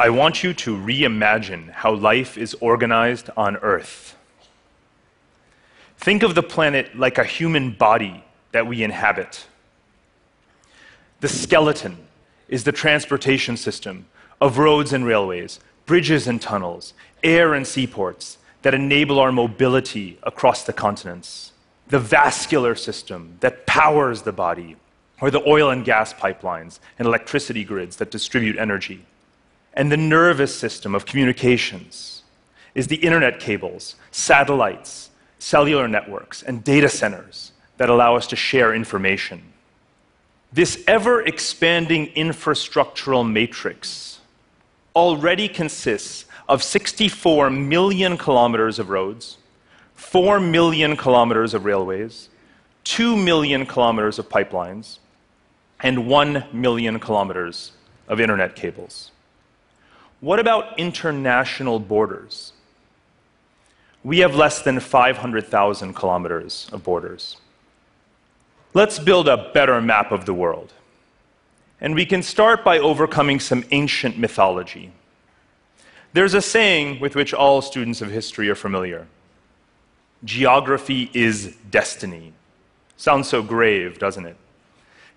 I want you to reimagine how life is organized on Earth. Think of the planet like a human body that we inhabit. The skeleton is the transportation system of roads and railways, bridges and tunnels, air and seaports that enable our mobility across the continents. The vascular system that powers the body, or the oil and gas pipelines and electricity grids that distribute energy. And the nervous system of communications is the internet cables, satellites, cellular networks, and data centers that allow us to share information. This ever expanding infrastructural matrix already consists of 64 million kilometers of roads, 4 million kilometers of railways, 2 million kilometers of pipelines, and 1 million kilometers of internet cables. What about international borders? We have less than 500,000 kilometers of borders. Let's build a better map of the world. And we can start by overcoming some ancient mythology. There's a saying with which all students of history are familiar geography is destiny. Sounds so grave, doesn't it?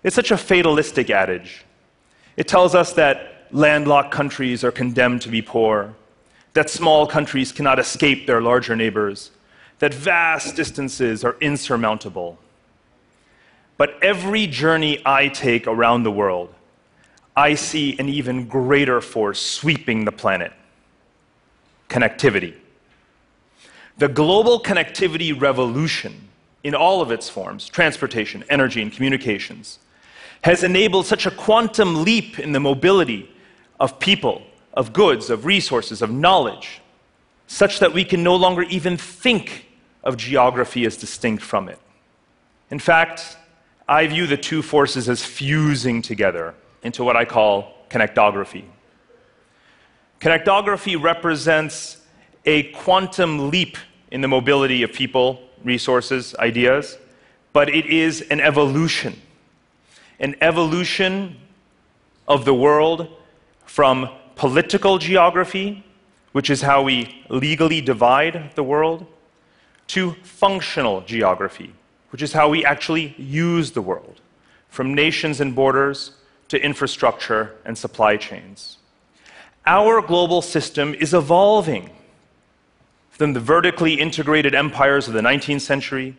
It's such a fatalistic adage. It tells us that landlocked countries are condemned to be poor, that small countries cannot escape their larger neighbors, that vast distances are insurmountable. But every journey I take around the world, I see an even greater force sweeping the planet connectivity. The global connectivity revolution, in all of its forms transportation, energy, and communications has enabled such a quantum leap in the mobility of people, of goods, of resources, of knowledge, such that we can no longer even think of geography as distinct from it. In fact, I view the two forces as fusing together into what I call connectography. Connectography represents a quantum leap in the mobility of people, resources, ideas, but it is an evolution an evolution of the world from political geography, which is how we legally divide the world, to functional geography, which is how we actually use the world, from nations and borders to infrastructure and supply chains. Our global system is evolving from the vertically integrated empires of the 19th century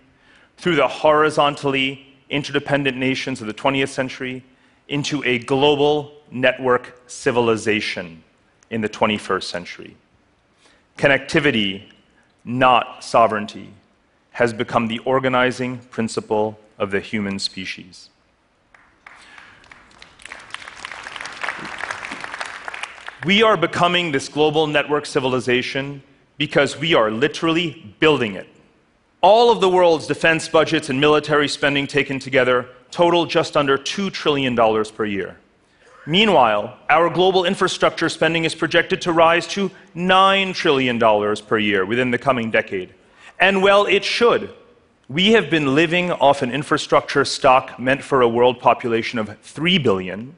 through the horizontally interdependent nations of the 20th century into a global network civilization in the 21st century. Connectivity, not sovereignty, has become the organizing principle of the human species. We are becoming this global network civilization because we are literally building it. All of the world's defense budgets and military spending taken together total just under $2 trillion per year. Meanwhile, our global infrastructure spending is projected to rise to $9 trillion per year within the coming decade. And well, it should. We have been living off an infrastructure stock meant for a world population of 3 billion,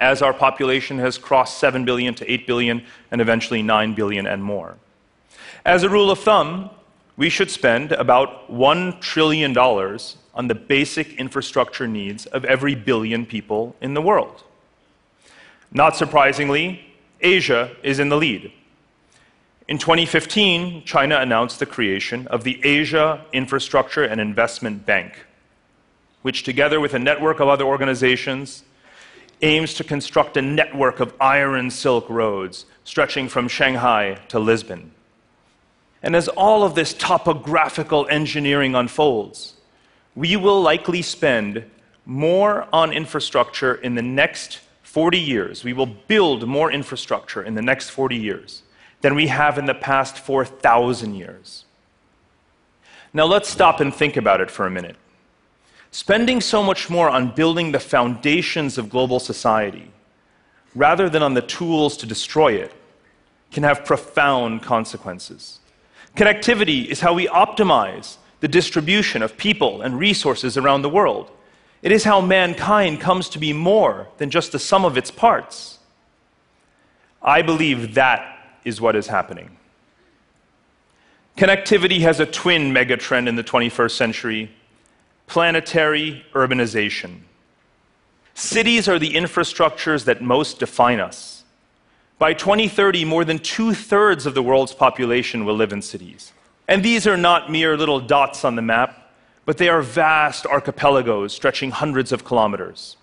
as our population has crossed 7 billion to 8 billion, and eventually 9 billion and more. As a rule of thumb, we should spend about $1 trillion on the basic infrastructure needs of every billion people in the world. Not surprisingly, Asia is in the lead. In 2015, China announced the creation of the Asia Infrastructure and Investment Bank, which, together with a network of other organizations, aims to construct a network of iron silk roads stretching from Shanghai to Lisbon. And as all of this topographical engineering unfolds, we will likely spend more on infrastructure in the next 40 years. We will build more infrastructure in the next 40 years than we have in the past 4,000 years. Now let's stop and think about it for a minute. Spending so much more on building the foundations of global society rather than on the tools to destroy it can have profound consequences. Connectivity is how we optimize the distribution of people and resources around the world. It is how mankind comes to be more than just the sum of its parts. I believe that is what is happening. Connectivity has a twin megatrend in the 21st century planetary urbanization. Cities are the infrastructures that most define us. By 2030, more than two thirds of the world's population will live in cities. And these are not mere little dots on the map, but they are vast archipelagos stretching hundreds of kilometers.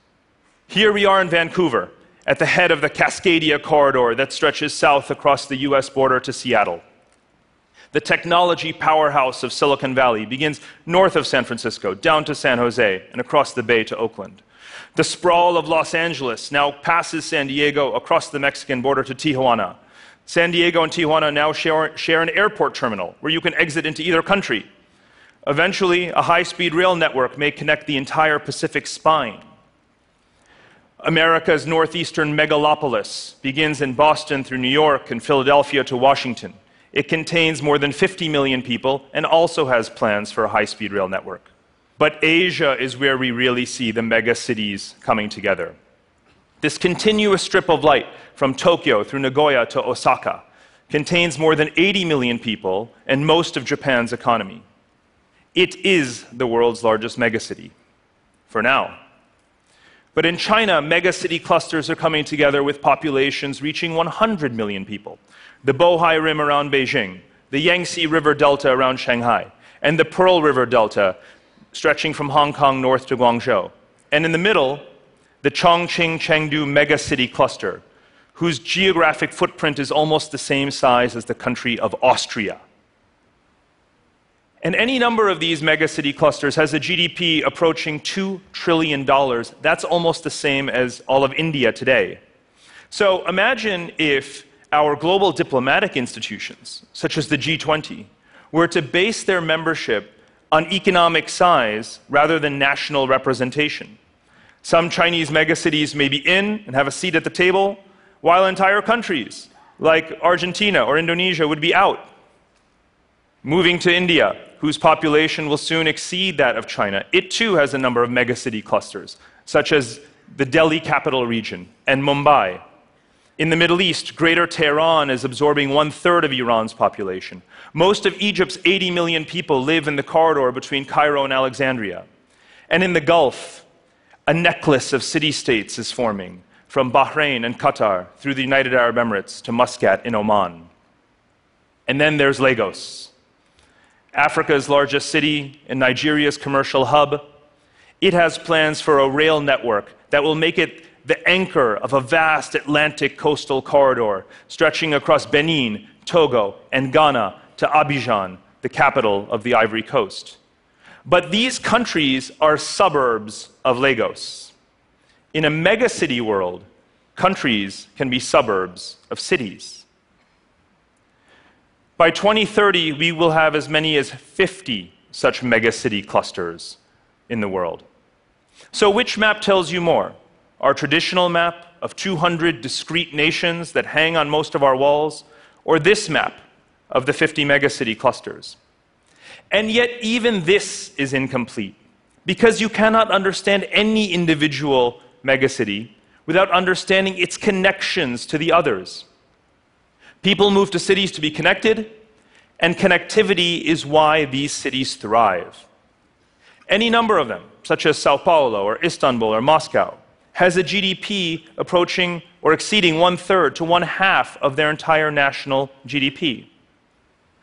Here we are in Vancouver, at the head of the Cascadia corridor that stretches south across the US border to Seattle. The technology powerhouse of Silicon Valley begins north of San Francisco, down to San Jose, and across the bay to Oakland. The sprawl of Los Angeles now passes San Diego across the Mexican border to Tijuana. San Diego and Tijuana now share, share an airport terminal where you can exit into either country. Eventually, a high speed rail network may connect the entire Pacific spine. America's northeastern megalopolis begins in Boston through New York and Philadelphia to Washington. It contains more than 50 million people and also has plans for a high speed rail network. But Asia is where we really see the mega cities coming together. This continuous strip of light from Tokyo through Nagoya to Osaka contains more than 80 million people and most of Japan's economy. It is the world's largest megacity, for now. But in China, megacity clusters are coming together with populations reaching 100 million people. The Bohai Rim around Beijing, the Yangtze River Delta around Shanghai, and the Pearl River Delta stretching from Hong Kong north to Guangzhou. And in the middle, the Chongqing Chengdu megacity cluster, whose geographic footprint is almost the same size as the country of Austria. And any number of these megacity clusters has a GDP approaching $2 trillion. That's almost the same as all of India today. So imagine if our global diplomatic institutions, such as the G20, were to base their membership on economic size rather than national representation. Some Chinese megacities may be in and have a seat at the table, while entire countries, like Argentina or Indonesia, would be out. Moving to India, whose population will soon exceed that of China, it too has a number of megacity clusters, such as the Delhi capital region and Mumbai. In the Middle East, Greater Tehran is absorbing one third of Iran's population. Most of Egypt's 80 million people live in the corridor between Cairo and Alexandria. And in the Gulf, a necklace of city states is forming from Bahrain and Qatar through the United Arab Emirates to Muscat in Oman. And then there's Lagos, Africa's largest city and Nigeria's commercial hub. It has plans for a rail network that will make it the anchor of a vast Atlantic coastal corridor stretching across Benin, Togo, and Ghana to Abidjan, the capital of the Ivory Coast. But these countries are suburbs of Lagos. In a megacity world, countries can be suburbs of cities. By 2030, we will have as many as 50 such megacity clusters in the world. So, which map tells you more? Our traditional map of 200 discrete nations that hang on most of our walls, or this map of the 50 megacity clusters? And yet, even this is incomplete because you cannot understand any individual megacity without understanding its connections to the others. People move to cities to be connected, and connectivity is why these cities thrive. Any number of them, such as Sao Paulo or Istanbul or Moscow, has a GDP approaching or exceeding one third to one half of their entire national GDP.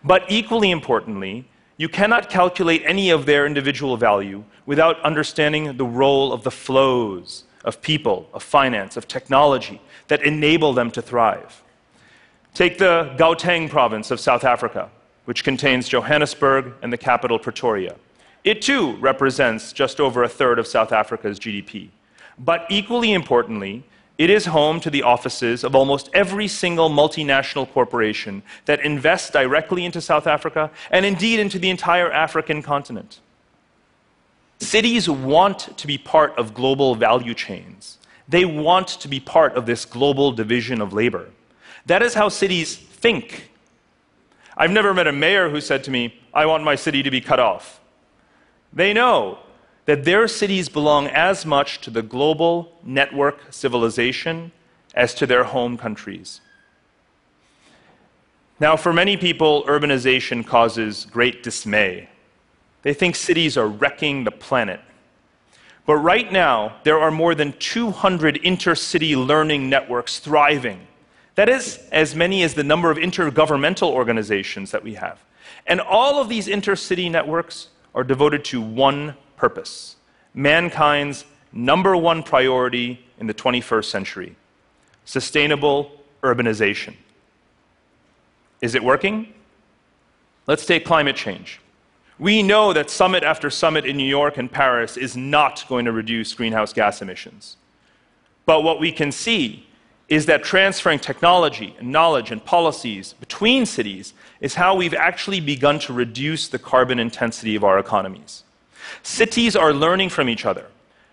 But equally importantly, you cannot calculate any of their individual value without understanding the role of the flows of people, of finance, of technology that enable them to thrive. Take the Gauteng province of South Africa, which contains Johannesburg and the capital Pretoria. It too represents just over a third of South Africa's GDP. But equally importantly, it is home to the offices of almost every single multinational corporation that invests directly into South Africa and indeed into the entire African continent. Cities want to be part of global value chains. They want to be part of this global division of labor. That is how cities think. I've never met a mayor who said to me, I want my city to be cut off. They know that their cities belong as much to the global network civilization as to their home countries. Now, for many people, urbanization causes great dismay. They think cities are wrecking the planet. But right now, there are more than 200 intercity learning networks thriving. That is as many as the number of intergovernmental organizations that we have. And all of these intercity networks are devoted to one purpose mankind's number one priority in the 21st century sustainable urbanization. Is it working? Let's take climate change. We know that summit after summit in New York and Paris is not going to reduce greenhouse gas emissions. But what we can see is that transferring technology and knowledge and policies between cities is how we've actually begun to reduce the carbon intensity of our economies. Cities are learning from each other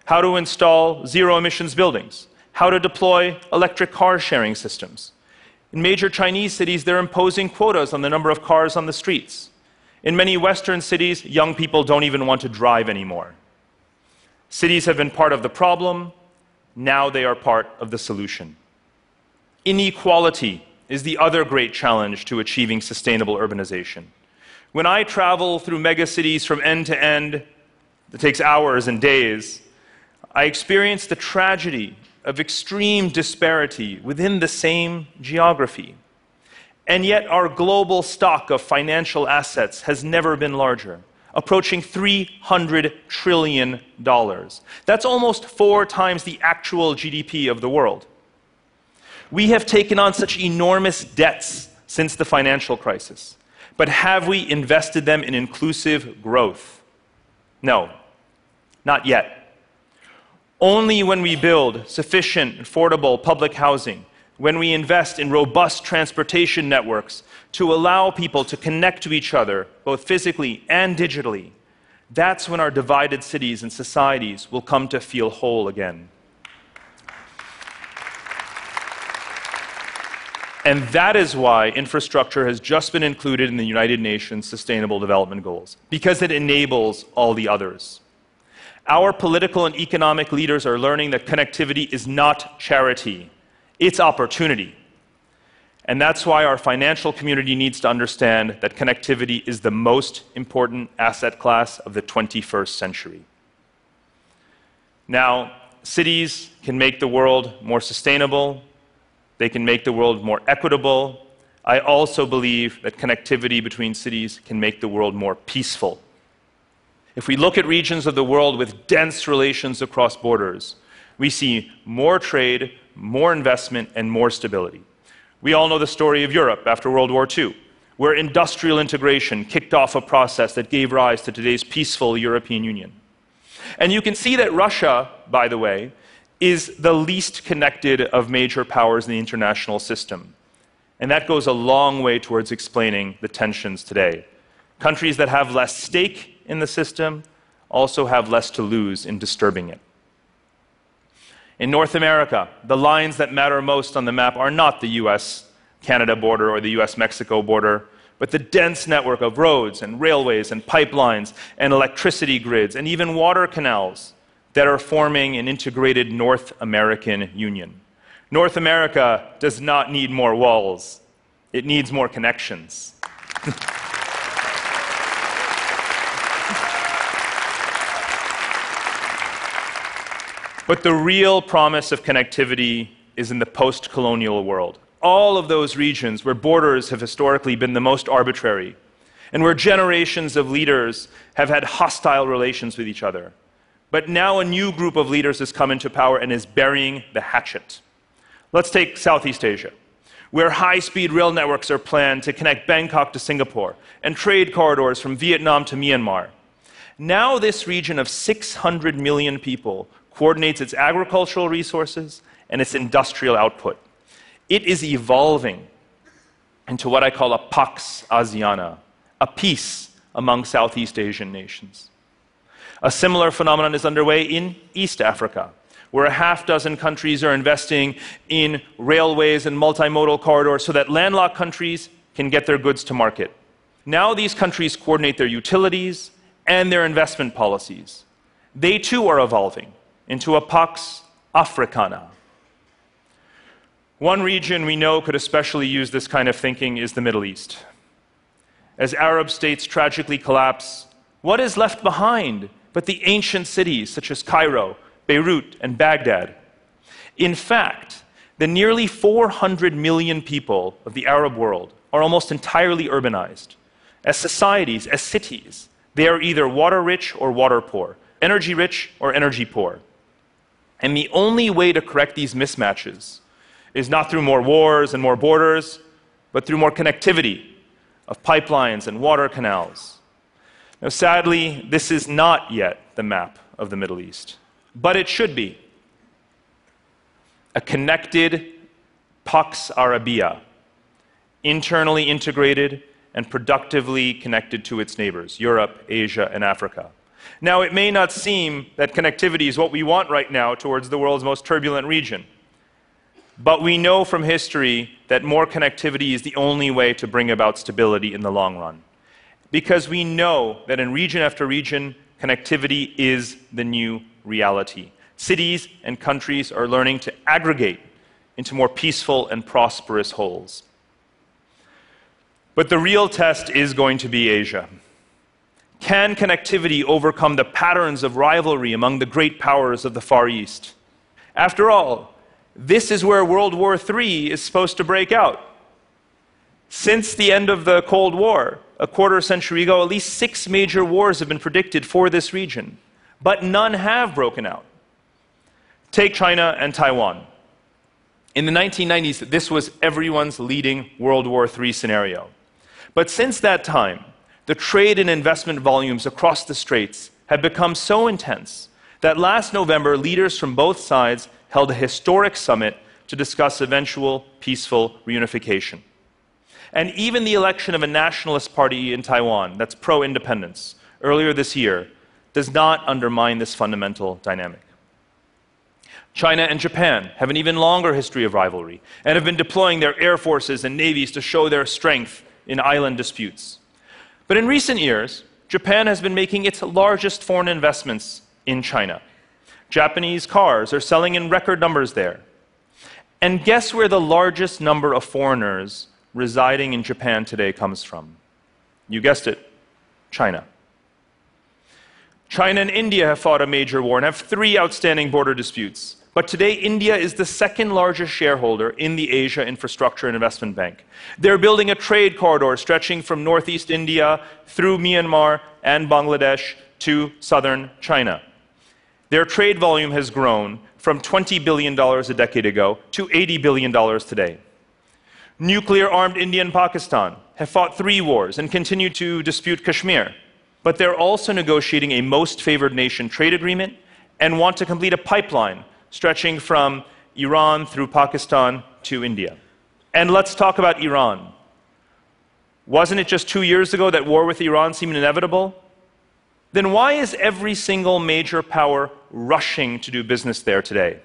how to install zero emissions buildings, how to deploy electric car sharing systems. In major Chinese cities, they're imposing quotas on the number of cars on the streets. In many Western cities, young people don't even want to drive anymore. Cities have been part of the problem, now they are part of the solution. Inequality is the other great challenge to achieving sustainable urbanization. When I travel through megacities from end to end, it takes hours and days, I experience the tragedy of extreme disparity within the same geography. And yet, our global stock of financial assets has never been larger, approaching $300 trillion. That's almost four times the actual GDP of the world. We have taken on such enormous debts since the financial crisis, but have we invested them in inclusive growth? No, not yet. Only when we build sufficient, affordable public housing, when we invest in robust transportation networks to allow people to connect to each other, both physically and digitally, that's when our divided cities and societies will come to feel whole again. And that is why infrastructure has just been included in the United Nations Sustainable Development Goals, because it enables all the others. Our political and economic leaders are learning that connectivity is not charity, it's opportunity. And that's why our financial community needs to understand that connectivity is the most important asset class of the 21st century. Now, cities can make the world more sustainable, they can make the world more equitable. I also believe that connectivity between cities can make the world more peaceful. If we look at regions of the world with dense relations across borders, we see more trade, more investment, and more stability. We all know the story of Europe after World War II, where industrial integration kicked off a process that gave rise to today's peaceful European Union. And you can see that Russia, by the way, is the least connected of major powers in the international system. And that goes a long way towards explaining the tensions today. Countries that have less stake in the system also have less to lose in disturbing it. In North America, the lines that matter most on the map are not the US Canada border or the US Mexico border, but the dense network of roads and railways and pipelines and electricity grids and even water canals that are forming an integrated North American Union. North America does not need more walls, it needs more connections. But the real promise of connectivity is in the post colonial world. All of those regions where borders have historically been the most arbitrary, and where generations of leaders have had hostile relations with each other. But now a new group of leaders has come into power and is burying the hatchet. Let's take Southeast Asia, where high speed rail networks are planned to connect Bangkok to Singapore and trade corridors from Vietnam to Myanmar. Now, this region of 600 million people coordinates its agricultural resources and its industrial output. It is evolving into what I call a Pax Asiana, a peace among Southeast Asian nations. A similar phenomenon is underway in East Africa, where a half dozen countries are investing in railways and multimodal corridors so that landlocked countries can get their goods to market. Now these countries coordinate their utilities and their investment policies. They too are evolving into a Pax Africana. One region we know could especially use this kind of thinking is the Middle East. As Arab states tragically collapse, what is left behind but the ancient cities such as Cairo, Beirut, and Baghdad? In fact, the nearly 400 million people of the Arab world are almost entirely urbanized. As societies, as cities, they are either water rich or water poor, energy rich or energy poor. And the only way to correct these mismatches is not through more wars and more borders, but through more connectivity of pipelines and water canals. Now, sadly, this is not yet the map of the Middle East, but it should be. A connected Pax Arabia, internally integrated and productively connected to its neighbors, Europe, Asia, and Africa. Now, it may not seem that connectivity is what we want right now towards the world's most turbulent region. But we know from history that more connectivity is the only way to bring about stability in the long run. Because we know that in region after region, connectivity is the new reality. Cities and countries are learning to aggregate into more peaceful and prosperous wholes. But the real test is going to be Asia. Can connectivity overcome the patterns of rivalry among the great powers of the Far East? After all, this is where World War III is supposed to break out. Since the end of the Cold War, a quarter century ago, at least six major wars have been predicted for this region, but none have broken out. Take China and Taiwan. In the 1990s, this was everyone's leading World War III scenario. But since that time, the trade and investment volumes across the straits have become so intense that last November, leaders from both sides held a historic summit to discuss eventual peaceful reunification. And even the election of a nationalist party in Taiwan that's pro independence earlier this year does not undermine this fundamental dynamic. China and Japan have an even longer history of rivalry and have been deploying their air forces and navies to show their strength in island disputes. But in recent years, Japan has been making its largest foreign investments in China. Japanese cars are selling in record numbers there. And guess where the largest number of foreigners residing in Japan today comes from? You guessed it China. China and India have fought a major war and have three outstanding border disputes. But today, India is the second largest shareholder in the Asia Infrastructure and Investment Bank. They're building a trade corridor stretching from northeast India through Myanmar and Bangladesh to southern China. Their trade volume has grown from $20 billion a decade ago to $80 billion today. Nuclear armed India and Pakistan have fought three wars and continue to dispute Kashmir. But they're also negotiating a most favored nation trade agreement and want to complete a pipeline stretching from Iran through Pakistan to India. And let's talk about Iran. Wasn't it just two years ago that war with Iran seemed inevitable? then why is every single major power rushing to do business there today?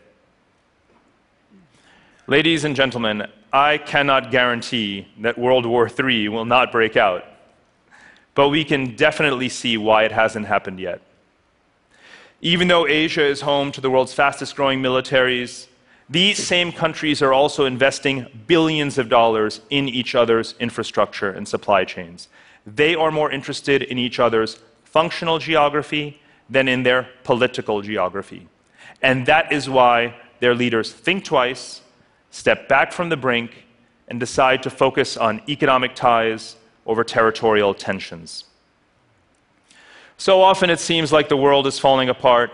Ladies and gentlemen, I cannot guarantee that World War III will not break out, but we can definitely see why it hasn't happened yet. Even though Asia is home to the world's fastest growing militaries, these same countries are also investing billions of dollars in each other's infrastructure and supply chains. They are more interested in each other's functional geography than in their political geography. And that is why their leaders think twice, step back from the brink, and decide to focus on economic ties over territorial tensions. So often it seems like the world is falling apart,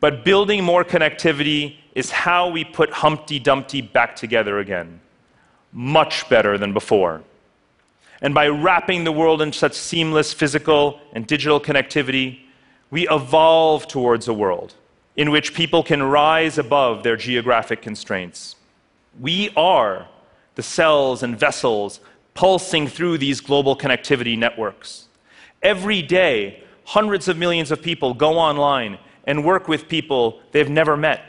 but building more connectivity is how we put Humpty Dumpty back together again, much better than before. And by wrapping the world in such seamless physical and digital connectivity, we evolve towards a world in which people can rise above their geographic constraints. We are the cells and vessels pulsing through these global connectivity networks. Every day, hundreds of millions of people go online and work with people they've never met.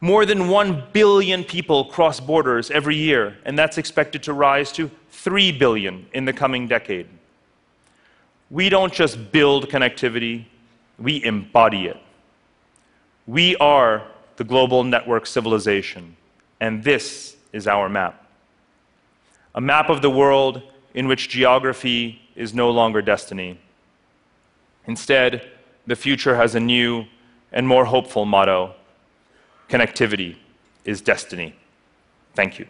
More than 1 billion people cross borders every year, and that's expected to rise to 3 billion in the coming decade. We don't just build connectivity, we embody it. We are the global network civilization, and this is our map. A map of the world in which geography is no longer destiny. Instead, the future has a new and more hopeful motto connectivity is destiny. Thank you.